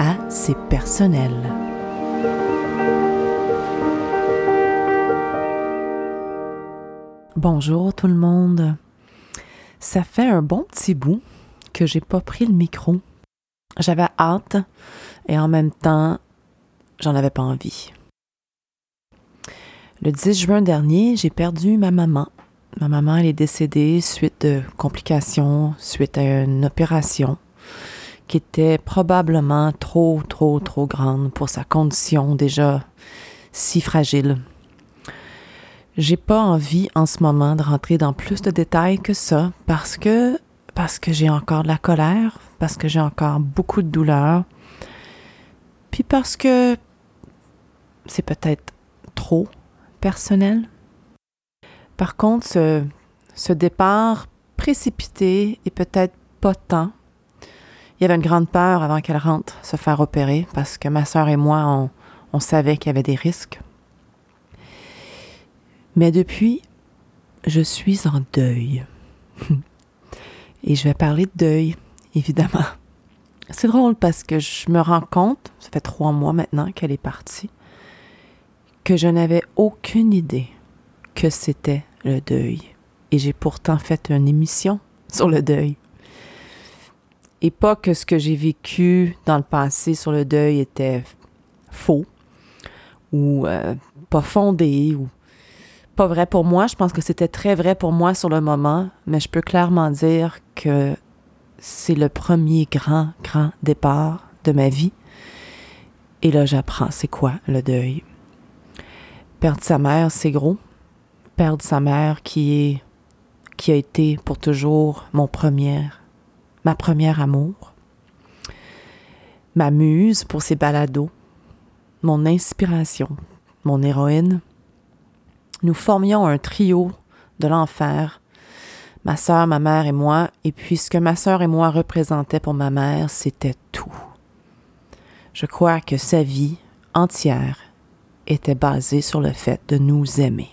à C'est personnel. Bonjour tout le monde. Ça fait un bon petit bout que j'ai pas pris le micro. J'avais hâte et en même temps, j'en avais pas envie. Le 10 juin dernier, j'ai perdu ma maman. Ma maman, elle est décédée suite de complications, suite à une opération qui était probablement trop, trop, trop grande pour sa condition déjà si fragile. J'ai pas envie en ce moment de rentrer dans plus de détails que ça parce que parce que j'ai encore de la colère, parce que j'ai encore beaucoup de douleur, puis parce que c'est peut-être trop personnel. Par contre, ce, ce départ précipité et peut-être pas tant il y avait une grande peur avant qu'elle rentre se faire opérer parce que ma sœur et moi, on, savait qu'il y avait des risques. Mais depuis, je suis en deuil. et je vais parler de deuil, évidemment. C'est drôle parce que je me rends compte, ça fait trois mois maintenant qu'elle est partie, que je n'avais aucune idée que c'était le deuil. Et j'ai pourtant fait une émission sur le deuil et pas que ce que j'ai vécu dans le passé sur le deuil était faux ou euh, pas fondé ou pas vrai pour moi. Je pense que c'était très vrai pour moi sur le moment, mais je peux clairement dire que c'est le premier grand, grand départ de ma vie. Et là, j'apprends c'est quoi le deuil. Perdre sa mère, c'est gros. Perdre sa mère qui est qui a été pour toujours mon premier ma première amour, ma muse pour ses balados, mon inspiration, mon héroïne. Nous formions un trio de l'enfer, ma sœur, ma mère et moi, et puis ce que ma sœur et moi représentaient pour ma mère, c'était tout. Je crois que sa vie entière était basée sur le fait de nous aimer.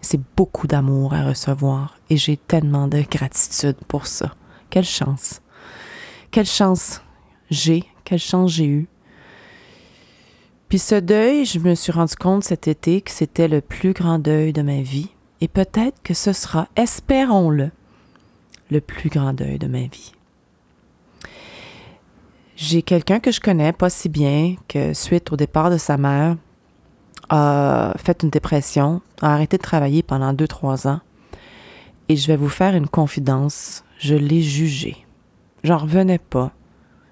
C'est beaucoup d'amour à recevoir et j'ai tellement de gratitude pour ça. Quelle chance. Quelle chance j'ai, quelle chance j'ai eue. Puis ce deuil, je me suis rendu compte cet été que c'était le plus grand deuil de ma vie. Et peut-être que ce sera, espérons-le, le plus grand deuil de ma vie. J'ai quelqu'un que je connais pas si bien que suite au départ de sa mère, a fait une dépression, a arrêté de travailler pendant deux, trois ans. Et je vais vous faire une confidence je l'ai jugé. J'en revenais pas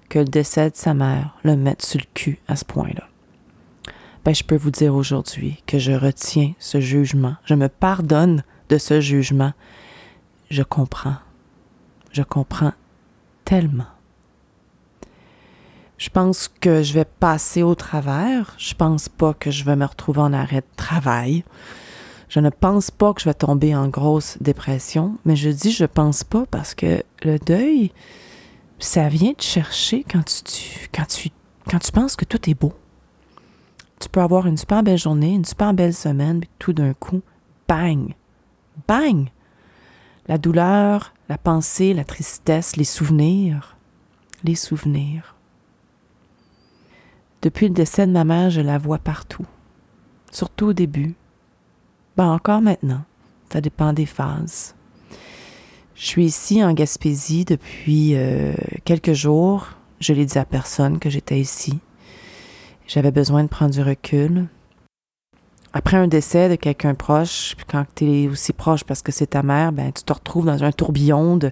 que le décès de sa mère le mette sur le cul à ce point-là. Ben, je peux vous dire aujourd'hui que je retiens ce jugement. Je me pardonne de ce jugement. Je comprends. Je comprends tellement. Je pense que je vais passer au travers. Je pense pas que je vais me retrouver en arrêt de travail. Je ne pense pas que je vais tomber en grosse dépression, mais je dis je pense pas parce que le deuil, ça vient te chercher quand tu, quand tu, quand tu penses que tout est beau. Tu peux avoir une super belle journée, une super belle semaine, puis tout d'un coup, bang, bang, la douleur, la pensée, la tristesse, les souvenirs, les souvenirs. Depuis le décès de ma mère, je la vois partout, surtout au début. Ben encore maintenant, ça dépend des phases. Je suis ici en Gaspésie depuis euh, quelques jours. Je l'ai dit à personne que j'étais ici. J'avais besoin de prendre du recul. Après un décès de quelqu'un proche, puis quand tu es aussi proche parce que c'est ta mère, ben tu te retrouves dans un tourbillon de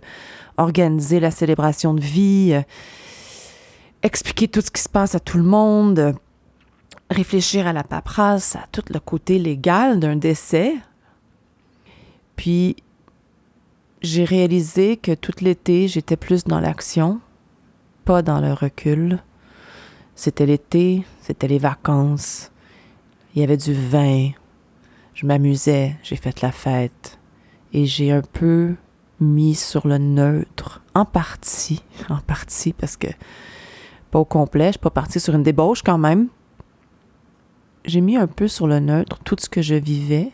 organiser la célébration de vie, euh, expliquer tout ce qui se passe à tout le monde, réfléchir à la paperasse, à tout le côté légal d'un décès. Puis, j'ai réalisé que tout l'été, j'étais plus dans l'action, pas dans le recul. C'était l'été, c'était les vacances, il y avait du vin, je m'amusais, j'ai fait la fête et j'ai un peu mis sur le neutre, en partie, en partie parce que pas au complet, je suis pas partie sur une débauche quand même. J'ai mis un peu sur le neutre tout ce que je vivais,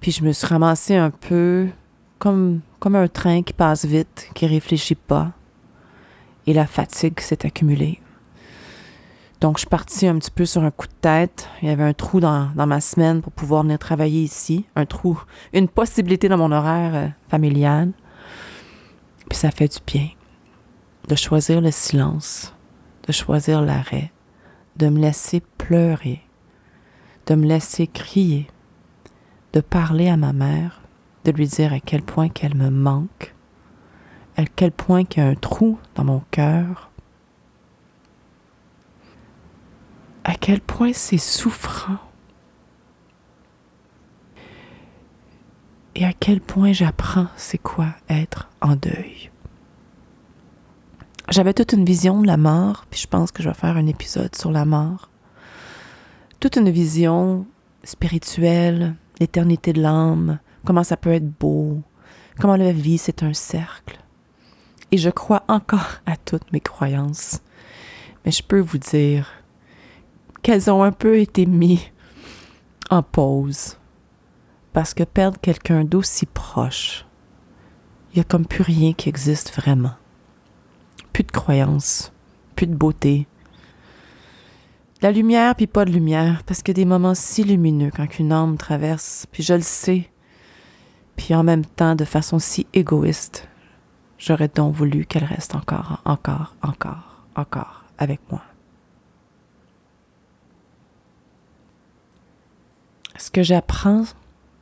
puis je me suis ramassée un peu comme, un train qui passe vite, qui réfléchit pas, et la fatigue s'est accumulée. Donc, je suis partie un petit peu sur un coup de tête. Il y avait un trou dans, ma semaine pour pouvoir venir travailler ici. Un trou, une possibilité dans mon horaire euh, familial. Puis ça fait du bien de choisir le silence, de choisir l'arrêt, de me laisser pleurer, de me laisser crier, de parler à ma mère, de lui dire à quel point qu'elle me manque, à quel point qu'il y a un trou dans mon cœur, à quel point c'est souffrant et à quel point j'apprends c'est quoi être en deuil. J'avais toute une vision de la mort, puis je pense que je vais faire un épisode sur la mort. Toute une vision spirituelle, l'éternité de l'âme, comment ça peut être beau, comment la vie c'est un cercle. Et je crois encore à toutes mes croyances. Mais je peux vous dire qu'elles ont un peu été mises en pause. Parce que perdre quelqu'un d'aussi proche, il n'y a comme plus rien qui existe vraiment. Plus de croyances, plus de beauté. La lumière, puis pas de lumière, parce a des moments si lumineux quand une âme traverse, puis je le sais, puis en même temps de façon si égoïste, j'aurais donc voulu qu'elle reste encore, encore, encore, encore avec moi. ce que j'apprends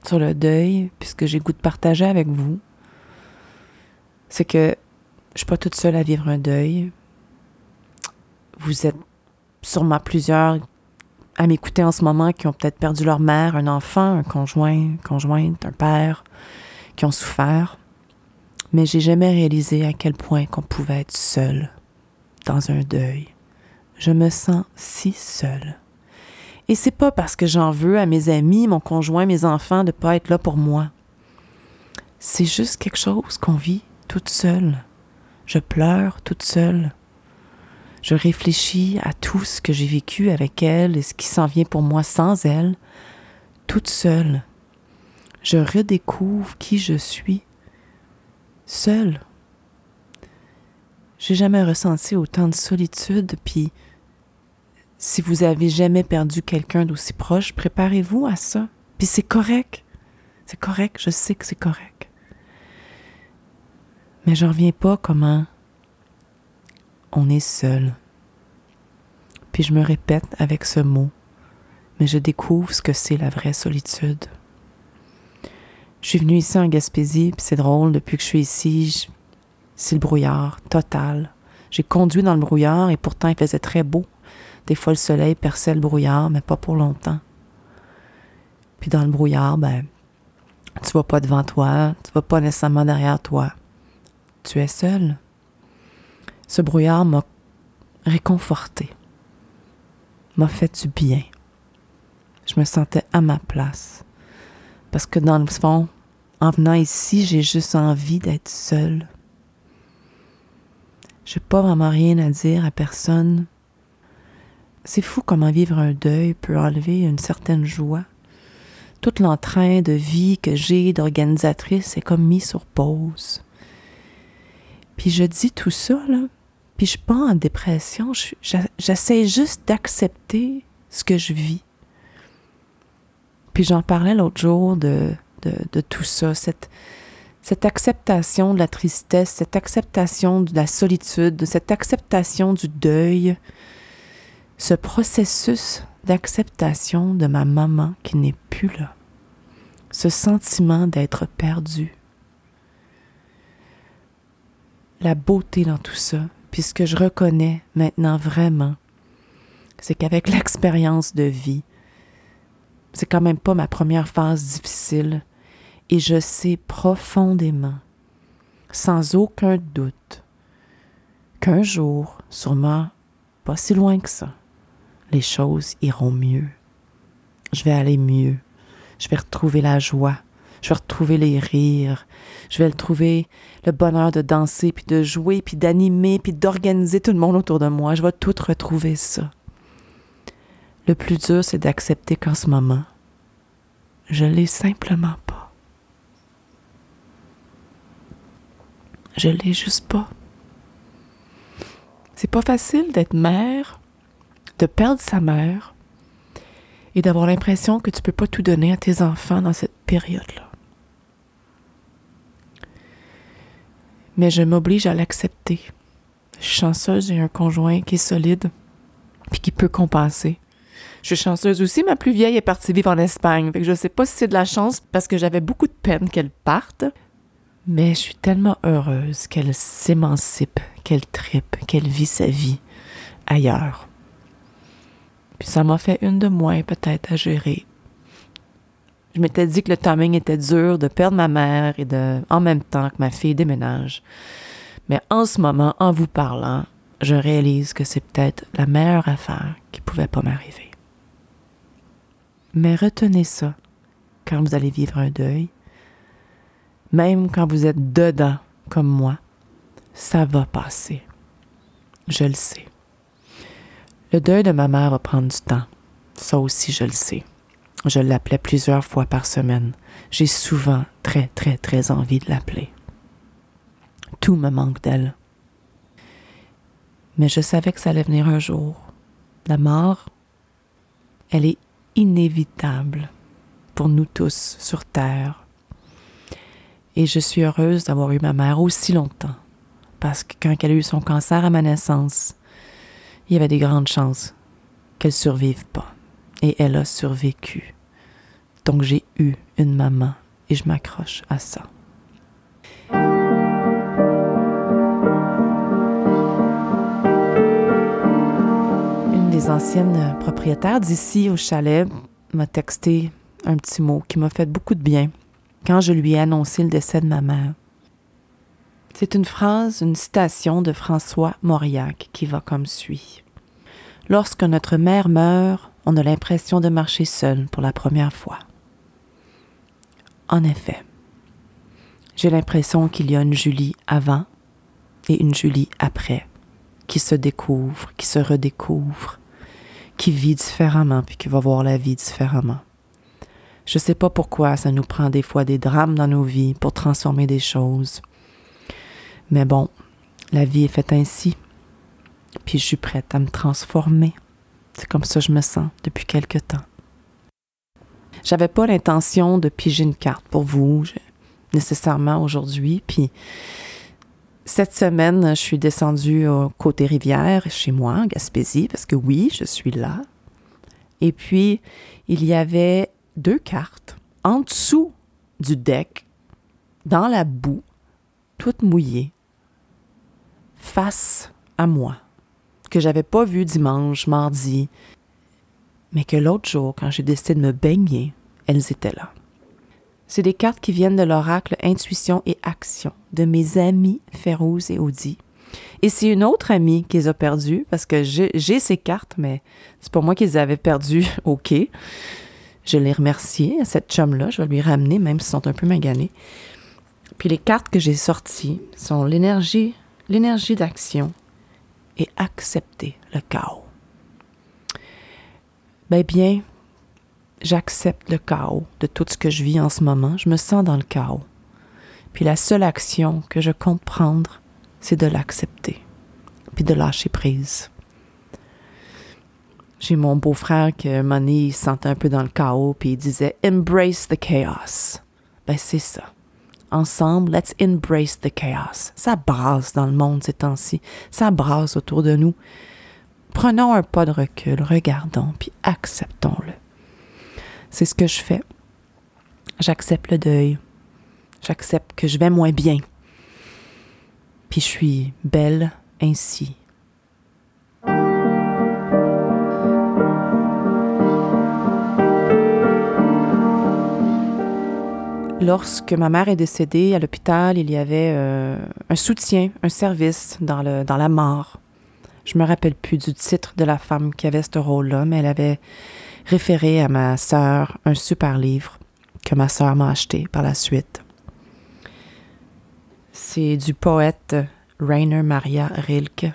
sur le deuil, puisque j'ai goût de partager avec vous, c'est que je suis pas toute seule à vivre un deuil. Vous êtes sûrement plusieurs à m'écouter en ce moment qui ont peut-être perdu leur mère, un enfant, un conjoint, conjointe, un père, qui ont souffert. Mais j'ai jamais réalisé à quel point qu'on pouvait être seul dans un deuil. Je me sens si seule. Et c'est pas parce que j'en veux à mes amis, mon conjoint, mes enfants de pas être là pour moi. C'est juste quelque chose qu'on vit toute seule. Je pleure toute seule. Je réfléchis à tout ce que j'ai vécu avec elle et ce qui s'en vient pour moi sans elle, toute seule. Je redécouvre qui je suis, seule. J'ai jamais ressenti autant de solitude, puis si vous avez jamais perdu quelqu'un d'aussi proche, préparez-vous à ça. Puis c'est correct. C'est correct, je sais que c'est correct. Mais je reviens pas comment on est seul. Puis je me répète avec ce mot, mais je découvre ce que c'est la vraie solitude. Je suis venue ici en Gaspésie, puis c'est drôle, depuis que je suis ici, c'est le brouillard total. J'ai conduit dans le brouillard et pourtant il faisait très beau. Des fois, le soleil perçait le brouillard, mais pas pour longtemps. Puis dans le brouillard, ben, tu vois pas devant toi, tu vas pas nécessairement derrière toi. Tu es seul. Ce brouillard m'a réconforté, m'a fait du bien. Je me sentais à ma place. Parce que dans le fond, en venant ici, j'ai juste envie d'être seule. J'ai pas vraiment rien à dire à personne. C'est fou comment vivre un deuil peut enlever une certaine joie. Tout l'entrain de vie que j'ai d'organisatrice est comme mis sur pause. Puis je dis tout ça, là, puis je suis pas en dépression, j'essaie juste d'accepter ce que je vis. Puis j'en parlais l'autre jour de, de, de, tout ça, cette, cette acceptation de la tristesse, cette acceptation de la solitude, cette acceptation du deuil, ce processus d'acceptation de ma maman qui n'est plus là, ce sentiment d'être perdu, la beauté dans tout ça, puisque je reconnais maintenant vraiment, c'est qu'avec l'expérience de vie, c'est quand même pas ma première phase difficile, et je sais profondément, sans aucun doute, qu'un jour, sûrement pas si loin que ça. Les choses iront mieux. Je vais aller mieux. Je vais retrouver la joie. Je vais retrouver les rires. Je vais retrouver le bonheur de danser, puis de jouer, puis d'animer, puis d'organiser tout le monde autour de moi. Je vais tout retrouver ça. Le plus dur, c'est d'accepter qu'en ce moment, je l'ai simplement pas. Je l'ai juste pas. C'est pas facile d'être mère, de perdre sa mère et d'avoir l'impression que tu peux pas tout donner à tes enfants dans cette période-là. Mais je m'oblige à l'accepter. Je suis chanceuse, j'ai un conjoint qui est solide puis qui peut compenser. Je suis chanceuse aussi, ma plus vieille est partie vivre en Espagne. Fait que je sais pas si c'est de la chance parce que j'avais beaucoup de peine qu'elle parte. Mais je suis tellement heureuse qu'elle s'émancipe, qu'elle tripe, qu'elle vit sa vie ailleurs. Puis ça m'a fait une de moins peut-être à gérer. Je m'étais dit que le timing était dur de perdre ma mère et de, en même temps que ma fille déménage. Mais en ce moment, en vous parlant, je réalise que c'est peut-être la meilleure affaire qui pouvait pas m'arriver. Mais retenez ça quand vous allez vivre un deuil. Même quand vous êtes dedans, comme moi, ça va passer. Je le sais. Le deuil de ma mère va prendre du temps. Ça aussi, je le sais. Je l'appelais plusieurs fois par semaine. J'ai souvent très, très, très envie de l'appeler. Tout me manque d'elle. Mais je savais que ça allait venir un jour. La mort, elle est inévitable pour nous tous sur Terre. Et je suis heureuse d'avoir eu ma mère aussi longtemps, parce que quand elle a eu son cancer à ma naissance, il y avait des grandes chances qu'elle survive pas. Et elle a survécu. Donc j'ai eu une maman et je m'accroche à ça. les anciennes propriétaires d'ici au chalet m'a texté un petit mot qui m'a fait beaucoup de bien quand je lui ai annoncé le décès de ma mère. C'est une phrase, une citation de François Mauriac qui va comme suit. Lorsque notre mère meurt, on a l'impression de marcher seul pour la première fois. En effet, j'ai l'impression qu'il y a une Julie avant et une Julie après, qui se découvre, qui se redécouvre, qui vit différemment puis qui va voir la vie différemment. Je sais pas pourquoi ça nous prend des fois des drames dans nos vies pour transformer des choses. Mais bon, la vie est faite ainsi. Puis je suis prête à me transformer. C'est comme ça que je me sens depuis quelque temps. J'avais pas l'intention de piger une carte pour vous nécessairement aujourd'hui. Puis cette semaine, je suis descendue au côté rivière, chez moi, en Gaspésie, parce que oui, je suis là. Et puis, il y avait deux cartes en dessous du deck, dans la boue, toutes mouillées, face à moi, que j'avais pas vu dimanche, mardi, mais que l'autre jour, quand j'ai décidé de me baigner, elles étaient là. C'est des cartes qui viennent de l'oracle Intuition et Action de mes amis Férouz et Audi. Et c'est une autre amie qui les a perdues parce que j'ai ces cartes, mais c'est pas moi qui les avais perdues OK. Je l'ai remerciée, cette chum-là. Je vais lui ramener, même s'ils sont un peu maganés. Puis les cartes que j'ai sorties sont l'énergie, l'énergie d'action et accepter le chaos. Ben bien, j'accepte le chaos de tout ce que je vis en ce moment. Je me sens dans le chaos. Puis la seule action que je compte prendre, c'est de l'accepter, puis de lâcher prise. J'ai mon beau-frère que Money sentait un peu dans le chaos, puis il disait Embrace the chaos. Ben c'est ça. Ensemble, let's embrace the chaos. Ça brasse dans le monde ces temps-ci. Ça brasse autour de nous. Prenons un pas de recul, regardons, puis acceptons-le. C'est ce que je fais. J'accepte le deuil. J'accepte que je vais moins bien. Puis je suis belle ainsi. Lorsque ma mère est décédée à l'hôpital, il y avait euh, un soutien, un service dans, la mort. Je me rappelle plus du titre de la femme qui avait ce rôle-là, mais elle avait référé à ma sœur un super livre que ma sœur m'a acheté par la suite. C'est du poète Rainer Maria Rilke.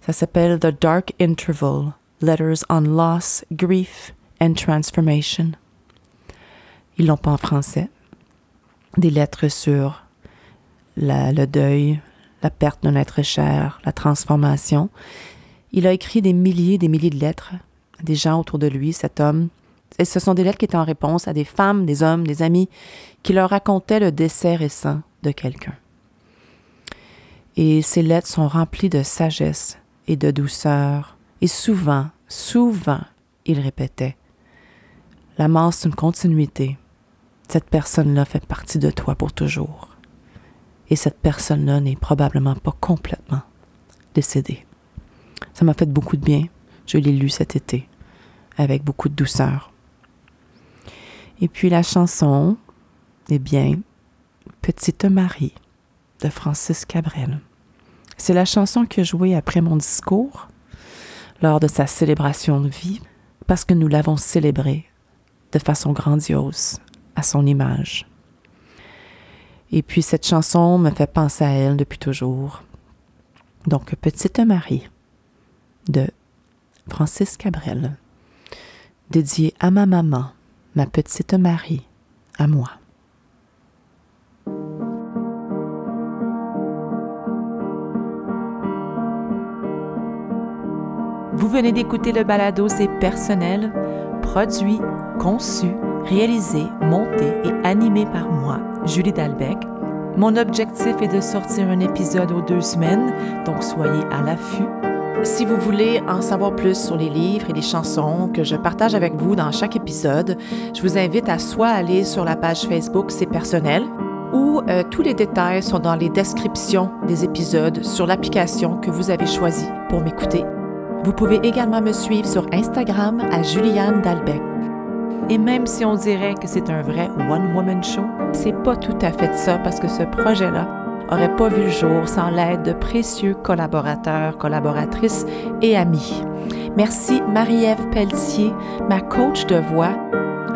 Ça s'appelle The Dark Interval, Letters on Loss, Grief and Transformation. Ils l'ont pas en français. Des lettres sur le deuil, la perte d'un être cher, la transformation. Il a écrit des milliers et des milliers de lettres à des gens autour de lui, cet homme. Et ce sont des lettres qui étaient en réponse à des femmes, des hommes, des amis, qui leur racontaient le décès récent de quelqu'un. Et ces lettres sont remplies de sagesse et de douceur. Et souvent, souvent, il répétait, La mort, c'est une continuité. Cette personne-là fait partie de toi pour toujours et cette personne-là n'est probablement pas complètement décédée. Ça m'a fait beaucoup de bien. Je l'ai lu cet été avec beaucoup de douceur. Et puis la chanson, eh bien, Petite Marie de Francis Cabrel. C'est la chanson que jouée après mon discours lors de sa célébration de vie parce que nous l'avons célébrée de façon grandiose à son image. Et puis cette chanson me fait penser à elle depuis toujours. Donc Petite Marie de Francis Cabrel, dédié à ma maman, ma petite Marie, à moi. Vous venez d'écouter le balado C'est personnel, produit, conçu, réalisé, monté et animé par moi, Julie Dalbec. Mon objectif est de sortir un épisode aux deux semaines, donc soyez à l'affût. Si vous voulez en savoir plus sur les livres et les chansons que je partage avec vous dans chaque épisode, je vous invite à soit aller sur la page Facebook C'est personnel ou euh, tous les détails sont dans les descriptions des épisodes sur l'application que vous avez choisie pour m'écouter. Vous pouvez également me suivre sur Instagram à Juliane Dalbec. Et même si on dirait que c'est un vrai one-woman show, c'est pas tout à fait ça parce que ce projet-là aurait pas vu le jour sans l'aide de précieux collaborateurs, collaboratrices et amis. Merci Marie-Ève Pelletier, ma coach de voix,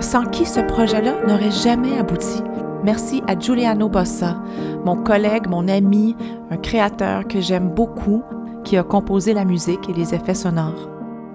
sans qui ce projet-là n'aurait jamais abouti. Merci à Giuliano Bossa, mon collègue, mon ami, un créateur que j'aime beaucoup, qui a composé la musique et les effets sonores.